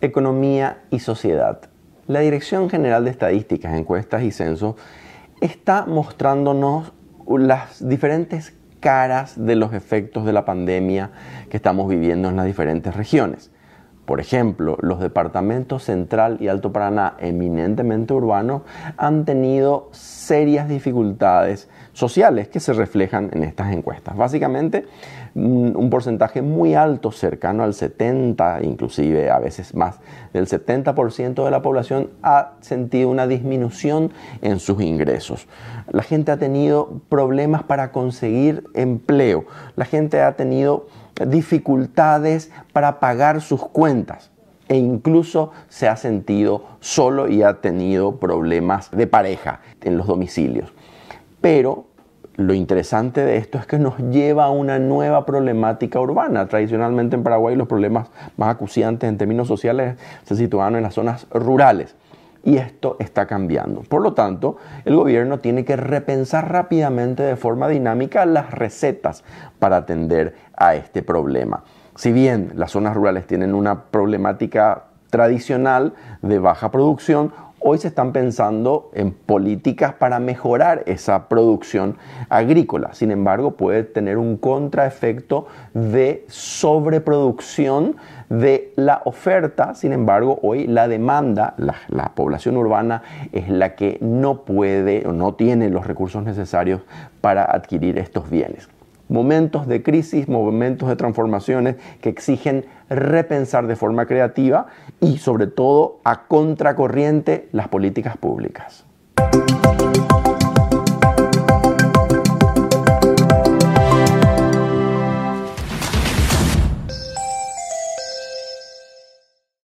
economía y sociedad. La Dirección General de Estadísticas, Encuestas y Censos está mostrándonos las diferentes caras de los efectos de la pandemia que estamos viviendo en las diferentes regiones. Por ejemplo, los departamentos Central y Alto Paraná, eminentemente urbanos, han tenido serias dificultades sociales que se reflejan en estas encuestas. Básicamente, un porcentaje muy alto, cercano al 70, inclusive a veces más del 70% de la población ha sentido una disminución en sus ingresos. La gente ha tenido problemas para conseguir empleo. La gente ha tenido dificultades para pagar sus cuentas e incluso se ha sentido solo y ha tenido problemas de pareja en los domicilios. Pero lo interesante de esto es que nos lleva a una nueva problemática urbana. Tradicionalmente en Paraguay los problemas más acuciantes en términos sociales se situaban en las zonas rurales y esto está cambiando. Por lo tanto, el gobierno tiene que repensar rápidamente de forma dinámica las recetas para atender a este problema. Si bien las zonas rurales tienen una problemática tradicional de baja producción, hoy se están pensando en políticas para mejorar esa producción agrícola. Sin embargo, puede tener un contraefecto de sobreproducción de la oferta. Sin embargo, hoy la demanda, la, población urbana es la que no puede o no tiene los recursos necesarios para adquirir estos bienes momentos de crisis, momentos de transformaciones que exigen repensar de forma creativa y sobre todo a contracorriente las políticas públicas.